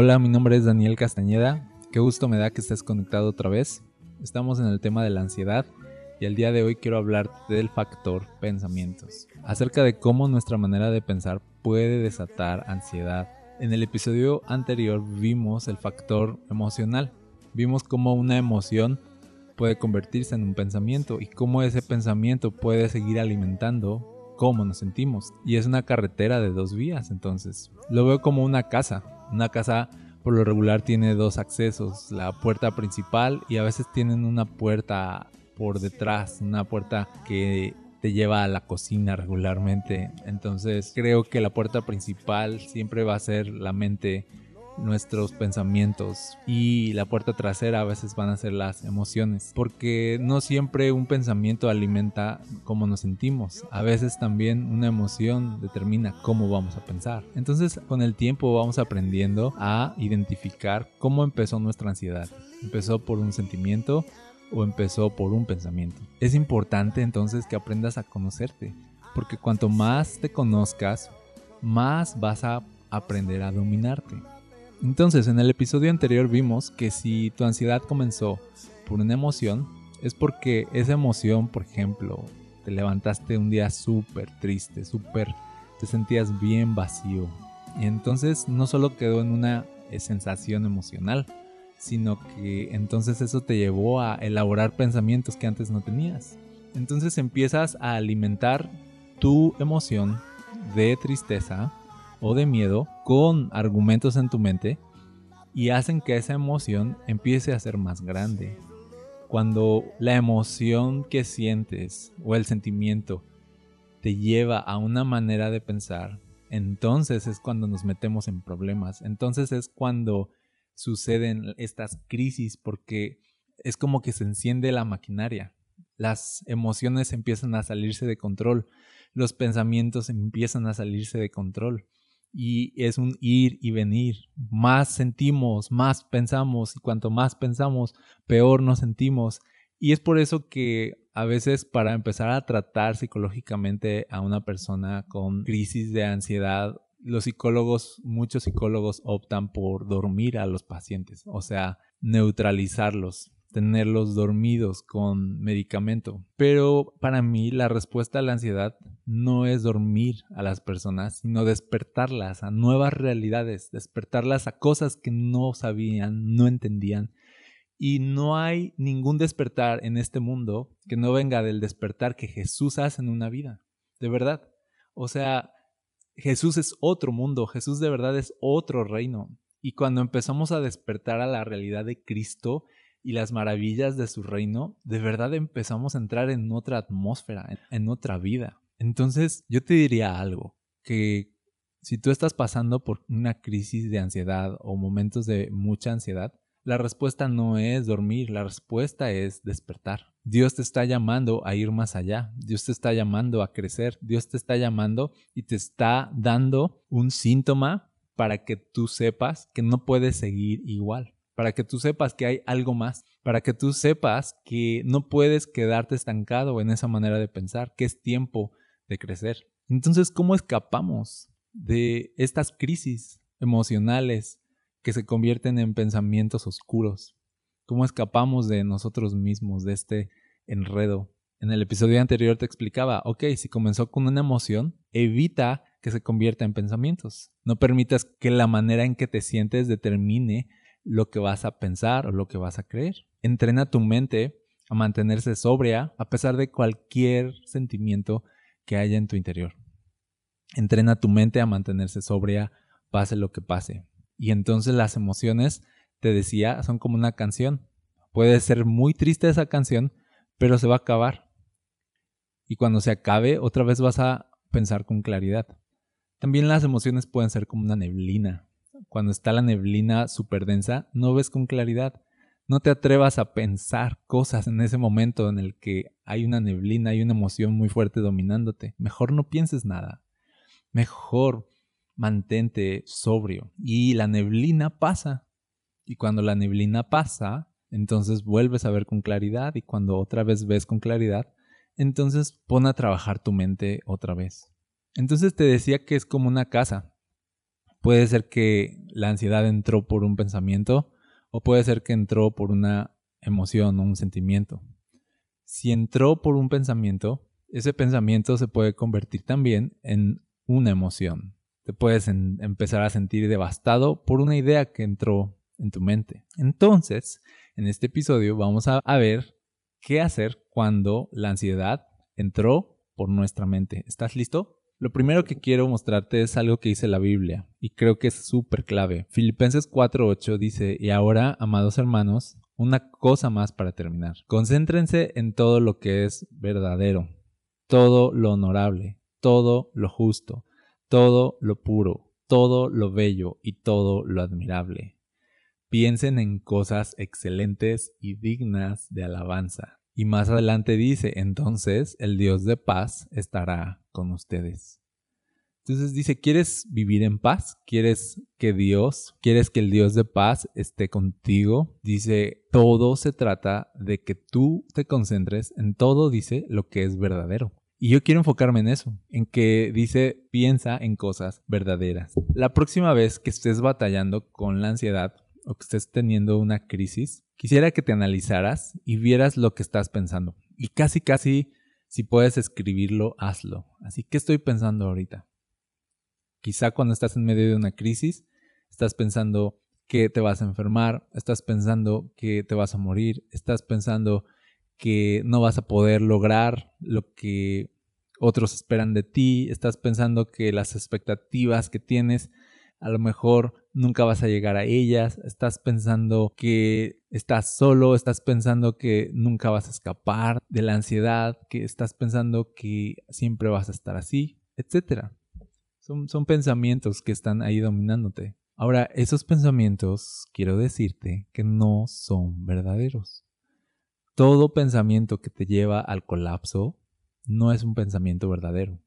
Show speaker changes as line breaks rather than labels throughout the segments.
Hola, mi nombre es Daniel Castañeda. Qué gusto me da que estés conectado otra vez. Estamos en el tema de la ansiedad y el día de hoy quiero hablar del factor pensamientos, acerca de cómo nuestra manera de pensar puede desatar ansiedad. En el episodio anterior vimos el factor emocional, vimos cómo una emoción puede convertirse en un pensamiento y cómo ese pensamiento puede seguir alimentando cómo nos sentimos. Y es una carretera de dos vías, entonces. Lo veo como una casa. Una casa por lo regular tiene dos accesos, la puerta principal y a veces tienen una puerta por detrás, una puerta que te lleva a la cocina regularmente. Entonces creo que la puerta principal siempre va a ser la mente, nuestros pensamientos y la puerta trasera a veces van a ser las emociones. Porque no siempre un pensamiento alimenta cómo nos sentimos. A veces también una emoción determina cómo vamos a pensar. Entonces con el tiempo vamos aprendiendo a identificar cómo empezó nuestra ansiedad. Empezó por un sentimiento o empezó por un pensamiento. Es importante entonces que aprendas a conocerte, porque cuanto más te conozcas, más vas a aprender a dominarte. Entonces, en el episodio anterior vimos que si tu ansiedad comenzó por una emoción, es porque esa emoción, por ejemplo, te levantaste un día súper triste, súper, te sentías bien vacío. Y entonces no solo quedó en una sensación emocional, sino que entonces eso te llevó a elaborar pensamientos que antes no tenías. Entonces empiezas a alimentar tu emoción de tristeza o de miedo con argumentos en tu mente y hacen que esa emoción empiece a ser más grande. Cuando la emoción que sientes o el sentimiento te lleva a una manera de pensar, entonces es cuando nos metemos en problemas. Entonces es cuando suceden estas crisis porque es como que se enciende la maquinaria. Las emociones empiezan a salirse de control, los pensamientos empiezan a salirse de control y es un ir y venir. Más sentimos, más pensamos y cuanto más pensamos, peor nos sentimos. Y es por eso que a veces para empezar a tratar psicológicamente a una persona con crisis de ansiedad los psicólogos, muchos psicólogos optan por dormir a los pacientes, o sea, neutralizarlos, tenerlos dormidos con medicamento. Pero para mí la respuesta a la ansiedad no es dormir a las personas, sino despertarlas a nuevas realidades, despertarlas a cosas que no sabían, no entendían. Y no hay ningún despertar en este mundo que no venga del despertar que Jesús hace en una vida. De verdad. O sea, Jesús es otro mundo, Jesús de verdad es otro reino. Y cuando empezamos a despertar a la realidad de Cristo y las maravillas de su reino, de verdad empezamos a entrar en otra atmósfera, en otra vida. Entonces yo te diría algo, que si tú estás pasando por una crisis de ansiedad o momentos de mucha ansiedad, la respuesta no es dormir, la respuesta es despertar. Dios te está llamando a ir más allá, Dios te está llamando a crecer, Dios te está llamando y te está dando un síntoma para que tú sepas que no puedes seguir igual, para que tú sepas que hay algo más, para que tú sepas que no puedes quedarte estancado en esa manera de pensar, que es tiempo de crecer. Entonces, ¿cómo escapamos de estas crisis emocionales, que se convierten en pensamientos oscuros. ¿Cómo escapamos de nosotros mismos, de este enredo? En el episodio anterior te explicaba, ok, si comenzó con una emoción, evita que se convierta en pensamientos. No permitas que la manera en que te sientes determine lo que vas a pensar o lo que vas a creer. Entrena tu mente a mantenerse sobria a pesar de cualquier sentimiento que haya en tu interior. Entrena tu mente a mantenerse sobria pase lo que pase. Y entonces las emociones, te decía, son como una canción. Puede ser muy triste esa canción, pero se va a acabar. Y cuando se acabe, otra vez vas a pensar con claridad. También las emociones pueden ser como una neblina. Cuando está la neblina súper densa, no ves con claridad. No te atrevas a pensar cosas en ese momento en el que hay una neblina, hay una emoción muy fuerte dominándote. Mejor no pienses nada. Mejor mantente sobrio. Y la neblina pasa. Y cuando la neblina pasa, entonces vuelves a ver con claridad. Y cuando otra vez ves con claridad, entonces pon a trabajar tu mente otra vez. Entonces te decía que es como una casa. Puede ser que la ansiedad entró por un pensamiento o puede ser que entró por una emoción o un sentimiento. Si entró por un pensamiento, ese pensamiento se puede convertir también en una emoción. Te puedes empezar a sentir devastado por una idea que entró en tu mente. Entonces, en este episodio vamos a, a ver qué hacer cuando la ansiedad entró por nuestra mente. ¿Estás listo? Lo primero que quiero mostrarte es algo que dice la Biblia y creo que es súper clave. Filipenses 4:8 dice, y ahora, amados hermanos, una cosa más para terminar. Concéntrense en todo lo que es verdadero, todo lo honorable, todo lo justo, todo lo puro, todo lo bello y todo lo admirable. Piensen en cosas excelentes y dignas de alabanza. Y más adelante dice, entonces el Dios de paz estará con ustedes. Entonces dice, ¿quieres vivir en paz? ¿Quieres que Dios, quieres que el Dios de paz esté contigo? Dice, todo se trata de que tú te concentres en todo, dice, lo que es verdadero. Y yo quiero enfocarme en eso, en que dice, piensa en cosas verdaderas. La próxima vez que estés batallando con la ansiedad o que estés teniendo una crisis, Quisiera que te analizaras y vieras lo que estás pensando. Y casi, casi, si puedes escribirlo, hazlo. Así que estoy pensando ahorita. Quizá cuando estás en medio de una crisis, estás pensando que te vas a enfermar, estás pensando que te vas a morir, estás pensando que no vas a poder lograr lo que otros esperan de ti, estás pensando que las expectativas que tienes a lo mejor nunca vas a llegar a ellas, estás pensando que estás solo, estás pensando que nunca vas a escapar de la ansiedad, que estás pensando que siempre vas a estar así, etc. Son, son pensamientos que están ahí dominándote. Ahora, esos pensamientos, quiero decirte que no son verdaderos. Todo pensamiento que te lleva al colapso no es un pensamiento verdadero.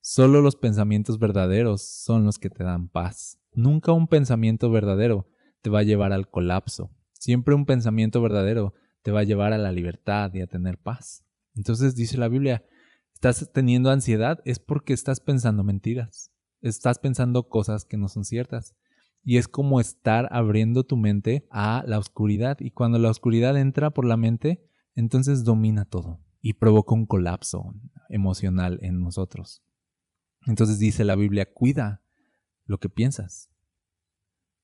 Solo los pensamientos verdaderos son los que te dan paz. Nunca un pensamiento verdadero te va a llevar al colapso. Siempre un pensamiento verdadero te va a llevar a la libertad y a tener paz. Entonces dice la Biblia, estás teniendo ansiedad es porque estás pensando mentiras. Estás pensando cosas que no son ciertas. Y es como estar abriendo tu mente a la oscuridad. Y cuando la oscuridad entra por la mente, entonces domina todo y provoca un colapso emocional en nosotros. Entonces dice la Biblia, cuida lo que piensas.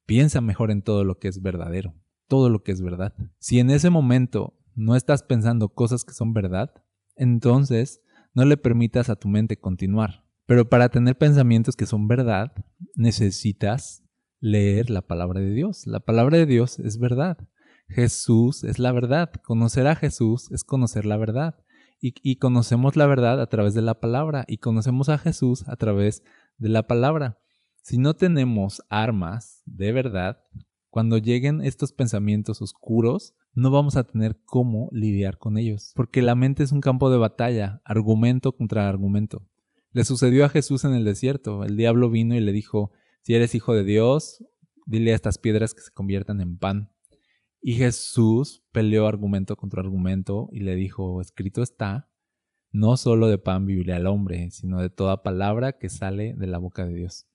Piensa mejor en todo lo que es verdadero, todo lo que es verdad. Si en ese momento no estás pensando cosas que son verdad, entonces no le permitas a tu mente continuar. Pero para tener pensamientos que son verdad, necesitas leer la palabra de Dios. La palabra de Dios es verdad. Jesús es la verdad. Conocer a Jesús es conocer la verdad y, conocemos la verdad a través de la palabra y conocemos a Jesús a través de la palabra. Si no tenemos armas de verdad, cuando lleguen estos pensamientos oscuros, no vamos a tener cómo lidiar con ellos, porque la mente es un campo de batalla, argumento contra argumento. Le sucedió a Jesús en el desierto. El diablo vino y le dijo, si eres hijo de Dios, dile a estas piedras que se conviertan en pan. Y Jesús peleó argumento contra argumento y le dijo, escrito está, no solo de pan vivirá el hombre, sino de toda palabra que sale de la boca de Dios.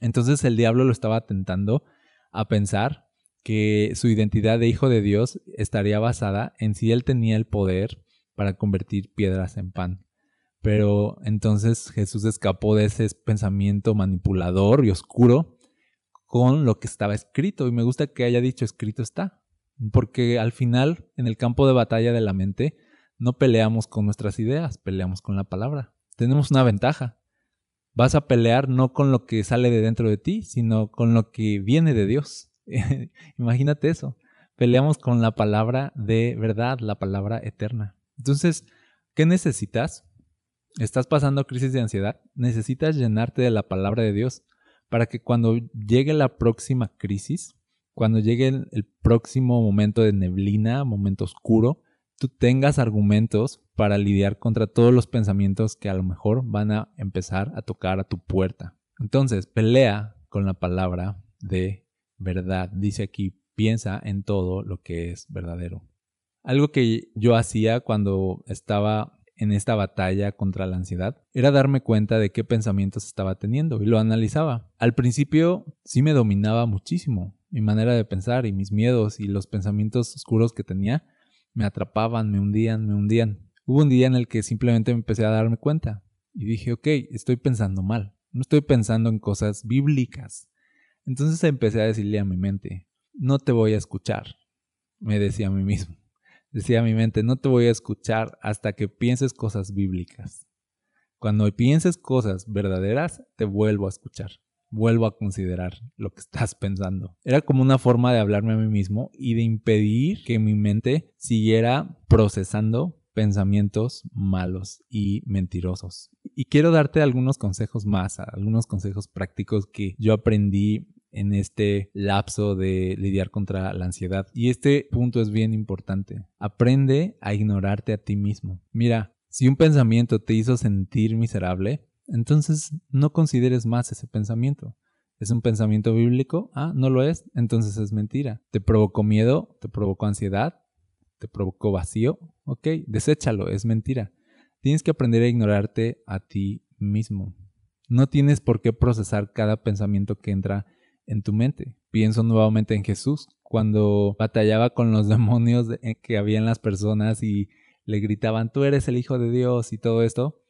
Entonces el diablo lo estaba tentando a pensar que su identidad de hijo de Dios estaría basada en si él tenía el poder para convertir piedras en pan. Pero entonces Jesús escapó de ese pensamiento manipulador y oscuro con lo que estaba escrito. Y me gusta que haya dicho escrito está. Porque al final, en el campo de batalla de la mente, no peleamos con nuestras ideas, peleamos con la palabra. Tenemos una ventaja. Vas a pelear no con lo que sale de dentro de ti, sino con lo que viene de Dios. Imagínate eso. peleamos con la palabra de verdad, la palabra eterna. Entonces, ¿qué necesitas? ¿Estás pasando crisis de ansiedad? Necesitas llenarte de la palabra de Dios para que cuando llegue la próxima crisis, cuando llegue el, próximo momento de neblina, momento oscuro, tú tengas argumentos para lidiar contra todos los pensamientos que a lo mejor van a empezar a tocar a tu puerta. Entonces, pelea con la palabra de verdad. Dice aquí, piensa en todo lo que es verdadero. Algo que yo hacía cuando estaba en esta batalla contra la ansiedad era darme cuenta de qué pensamientos estaba teniendo y lo analizaba. Al principio sí me dominaba muchísimo mi manera de pensar y mis miedos y los pensamientos oscuros que tenía me atrapaban, me hundían, me hundían. Hubo un día en el que simplemente empecé a darme cuenta y dije, ok, estoy pensando mal, no estoy pensando en cosas bíblicas. Entonces empecé a decirle a mi mente, no te voy a escuchar, me decía a mí mismo. Decía a mi mente, no te voy a escuchar hasta que pienses cosas bíblicas. Cuando pienses cosas verdaderas, te vuelvo a escuchar. Vuelvo a considerar lo que estás pensando. Era como una forma de hablarme a mí mismo y de impedir que mi mente siguiera procesando pensamientos malos y mentirosos. Y quiero darte algunos consejos más, algunos consejos prácticos que yo aprendí en este lapso de lidiar contra la ansiedad. Y este punto es bien importante. Aprende a ignorarte a ti mismo. Mira, si un pensamiento te hizo sentir miserable, entonces no consideres más ese pensamiento. ¿Es un pensamiento bíblico? Ah, no lo es, entonces es mentira. ¿Te provocó miedo? ¿Te provocó ansiedad? ¿Te provocó vacío? Ok, deséchalo, es mentira. Tienes que aprender a ignorarte a ti mismo. No tienes por qué procesar cada pensamiento que entra en tu mente. Pienso nuevamente en Jesús, cuando batallaba con los demonios que había en las personas y le gritaban, tú eres el Hijo de Dios y todo esto.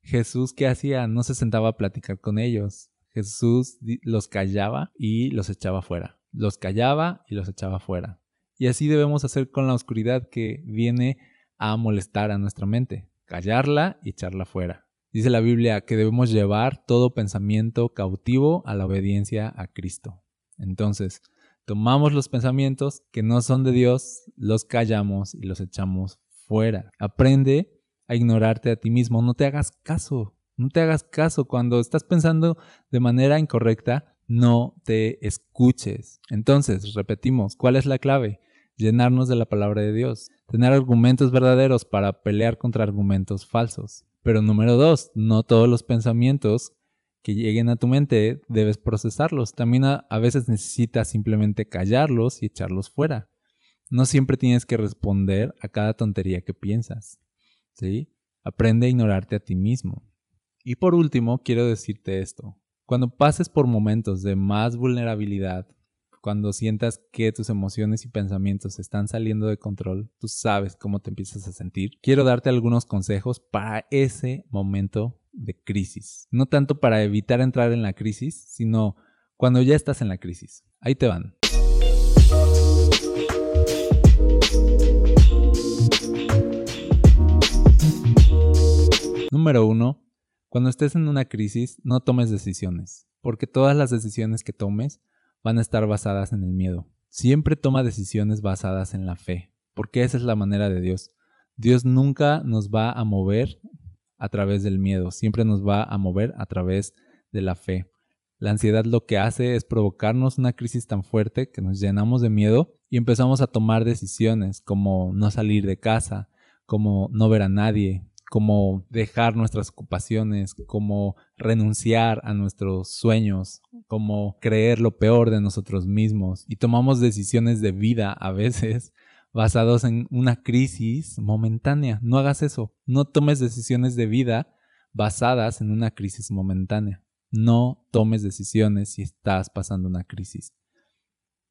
Jesús, ¿qué hacía? No se sentaba a platicar con ellos. Jesús los callaba y los echaba fuera. Los callaba y los echaba fuera. Y así debemos hacer con la oscuridad que viene a molestar a nuestra mente. Callarla y echarla fuera. Dice la Biblia que debemos llevar todo pensamiento cautivo a la obediencia a Cristo. Entonces, tomamos los pensamientos que no son de Dios, los callamos y los echamos fuera. Aprende a ignorarte a ti mismo, no te hagas caso, no te hagas caso cuando estás pensando de manera incorrecta, no te escuches. Entonces, repetimos, ¿cuál es la clave? Llenarnos de la palabra de Dios, tener argumentos verdaderos para pelear contra argumentos falsos. Pero número dos, no todos los pensamientos que lleguen a tu mente debes procesarlos. También a, veces necesitas simplemente callarlos y echarlos fuera. No siempre tienes que responder a cada tontería que piensas. ¿Sí? Aprende a ignorarte a ti mismo. Y por último, quiero decirte esto. Cuando pases por momentos de más vulnerabilidad, cuando sientas que tus emociones y pensamientos están saliendo de control, tú sabes cómo te empiezas a sentir. Quiero darte algunos consejos para ese momento de crisis. No tanto para evitar entrar en la crisis, sino cuando ya estás en la crisis. Ahí te van. Número uno, cuando estés en una crisis, no tomes decisiones, porque todas las decisiones que tomes van a estar basadas en el miedo. Siempre toma decisiones basadas en la fe, porque esa es la manera de Dios. Dios nunca nos va a mover a través del miedo, siempre nos va a mover a través de la fe. La ansiedad lo que hace es provocarnos una crisis tan fuerte que nos llenamos de miedo y empezamos a tomar decisiones como no salir de casa, como no ver a nadie, como dejar nuestras ocupaciones, como renunciar a nuestros sueños, como creer lo peor de nosotros mismos y tomamos decisiones de vida a veces basados en una crisis momentánea. No hagas eso, no tomes decisiones de vida basadas en una crisis momentánea. No tomes decisiones si estás pasando una crisis.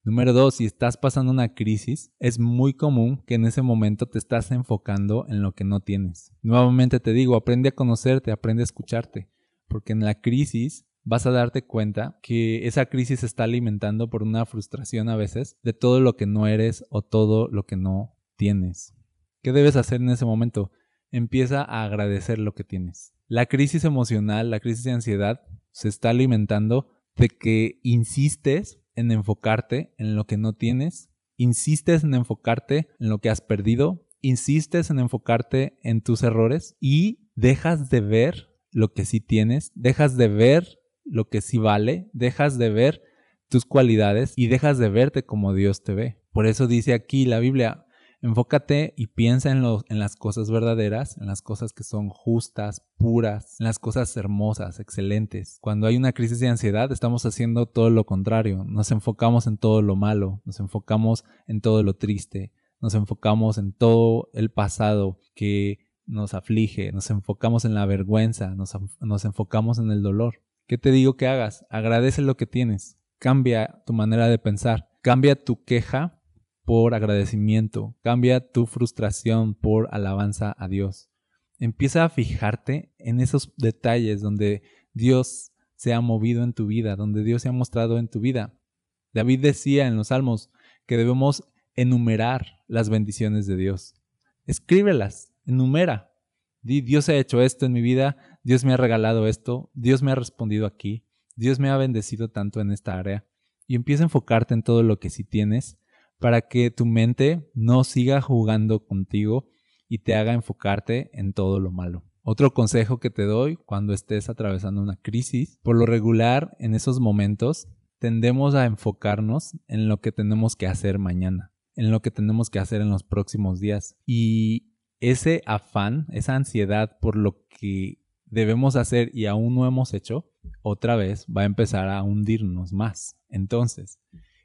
Número dos, si estás pasando una crisis, es muy común que en ese momento te estás enfocando en lo que no tienes. Nuevamente te digo, aprende a conocerte, aprende a escucharte, porque en la crisis vas a darte cuenta que esa crisis se está alimentando por una frustración a veces de todo lo que no eres o todo lo que no tienes. ¿Qué debes hacer en ese momento? Empieza a agradecer lo que tienes. La crisis emocional, la crisis de ansiedad, se está alimentando de que insistes en enfocarte en lo que no tienes insistes en enfocarte en lo que has perdido, insistes en enfocarte en tus errores y dejas de ver lo que sí tienes, dejas de ver lo que sí vale, dejas de ver tus cualidades y dejas de verte como Dios te ve. Por eso dice aquí la Biblia, enfócate y piensa en, las cosas verdaderas, en las cosas que son justas, puras, en las cosas hermosas, excelentes. Cuando hay una crisis de ansiedad estamos haciendo todo lo contrario, nos enfocamos en todo lo malo, nos enfocamos en todo lo triste, nos enfocamos en todo el pasado que nos aflige, nos enfocamos en la vergüenza, nos, nos enfocamos en el dolor. ¿Qué te digo que hagas? Agradece lo que tienes, cambia tu manera de pensar, cambia tu queja por agradecimiento, cambia tu frustración por alabanza a Dios. Empieza a fijarte en esos detalles donde Dios se ha movido en tu vida, donde Dios se ha mostrado en tu vida. David decía en los Salmos que debemos enumerar las bendiciones de Dios. Escríbelas, enumera. Di, Dios ha hecho esto en mi vida, Dios me ha regalado esto, Dios me ha respondido aquí, Dios me ha bendecido tanto en esta área. Y empieza a enfocarte en todo lo que sí tienes para que tu mente no siga jugando contigo y te haga enfocarte en todo lo malo. Otro consejo que te doy cuando estés atravesando una crisis, por lo regular en esos momentos tendemos a enfocarnos en lo que tenemos que hacer mañana en lo que tenemos que hacer en los próximos días. Y ese afán, esa ansiedad por lo que debemos hacer y aún no hemos hecho, otra vez va a empezar a hundirnos más. Entonces,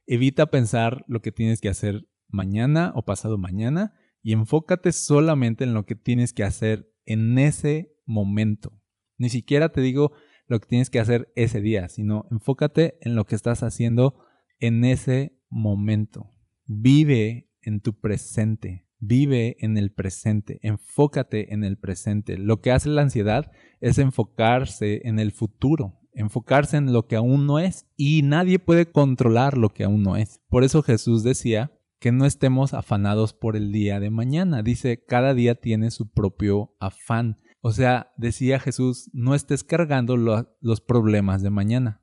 evita pensar lo que tienes que hacer mañana o pasado mañana y enfócate solamente en lo que tienes que hacer en ese momento. Ni siquiera te digo lo que tienes que hacer ese día, sino enfócate en lo que estás haciendo en ese momento. Vive en tu presente, vive en el presente, enfócate en el presente. Lo que hace la ansiedad es enfocarse en el futuro, enfocarse en lo que aún no es y nadie puede controlar lo que aún no es. Por eso Jesús decía que no estemos afanados por el día de mañana. Dice, cada día tiene su propio afán. O sea, decía Jesús, no estés cargando los problemas de mañana.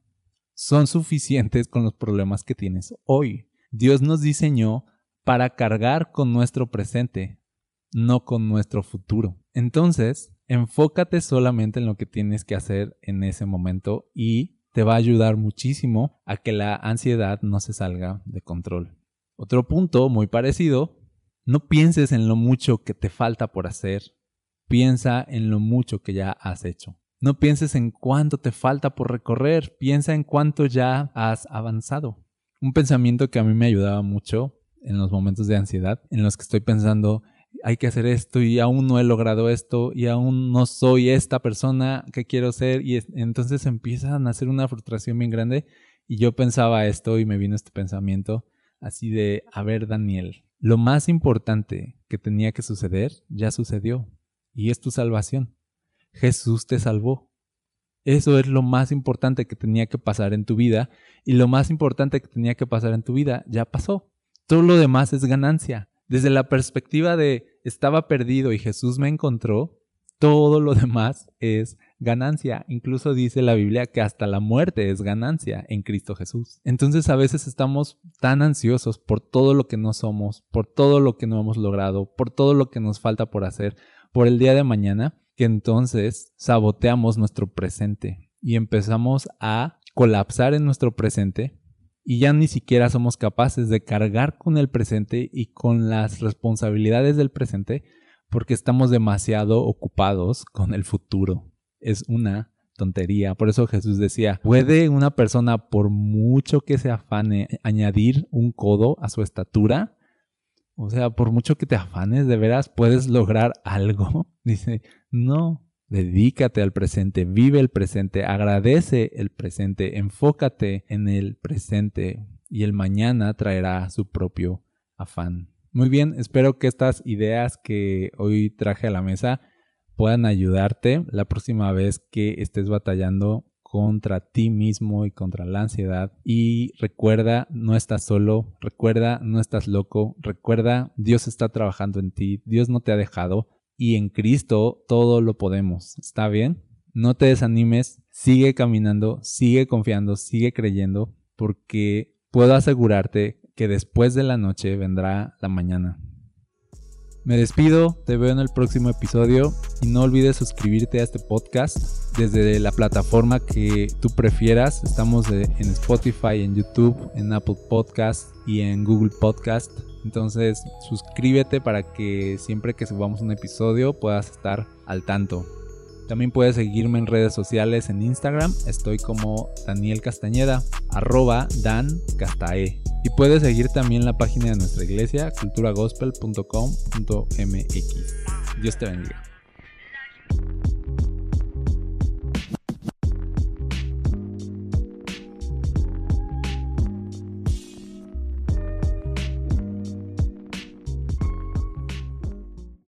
Son suficientes con los problemas que tienes hoy. Dios nos diseñó para cargar con nuestro presente, no con nuestro futuro. Entonces, enfócate solamente en lo que tienes que hacer en ese momento y te va a ayudar muchísimo a que la ansiedad no se salga de control. Otro punto muy parecido, no pienses en lo mucho que te falta por hacer, piensa en lo mucho que ya has hecho. No pienses en cuánto te falta por recorrer, piensa en cuánto ya has avanzado un pensamiento que a mí me ayudaba mucho en los momentos de ansiedad, en los que estoy pensando, hay que hacer esto y aún no he logrado esto y aún no soy esta persona que quiero ser y entonces empieza a nacer una frustración bien grande y yo pensaba esto y me vino este pensamiento así de, a ver Daniel, lo más importante que tenía que suceder ya sucedió y es tu salvación. Jesús te salvó. Eso es lo más importante que tenía que pasar en tu vida y lo más importante que tenía que pasar en tu vida ya pasó. Todo lo demás es ganancia. Desde la perspectiva de estaba perdido y Jesús me encontró, todo lo demás es ganancia. Incluso dice la Biblia que hasta la muerte es ganancia en Cristo Jesús. Entonces a veces estamos tan ansiosos por todo lo que no somos, por todo lo que no hemos logrado, por todo lo que nos falta por hacer, por el día de mañana, que entonces saboteamos nuestro presente y empezamos a colapsar en nuestro presente y ya ni siquiera somos capaces de cargar con el presente y con las responsabilidades del presente porque estamos demasiado ocupados con el futuro. Es una tontería. Por eso Jesús decía, ¿puede una persona, por mucho que se afane, añadir un codo a su estatura? O sea, por mucho que te afanes, de veras puedes lograr algo. Dice, no, dedícate al presente, vive el presente, agradece el presente, enfócate en el presente y el mañana traerá su propio afán. Muy bien, espero que estas ideas que hoy traje a la mesa puedan ayudarte la próxima vez que estés batallando contra ti mismo y contra la ansiedad. Y recuerda, no estás solo, recuerda, no estás loco, recuerda, Dios está trabajando en ti, Dios no te ha dejado y en Cristo todo lo podemos. ¿Está bien? No te desanimes, sigue caminando, sigue confiando, sigue creyendo, porque puedo asegurarte que después de la noche vendrá la mañana. Me despido, te veo en el próximo episodio y no olvides suscribirte a este podcast desde la plataforma que tú prefieras. Estamos en Spotify, en YouTube, en Apple Podcast y en Google Podcast. Entonces suscríbete para que siempre que subamos un episodio puedas estar al tanto. También puedes seguirme en redes sociales en Instagram, estoy como Daniel Castañeda, arroba Dan Castae. Y puedes seguir también la página de nuestra iglesia, culturagospel.com.mx. Dios te bendiga.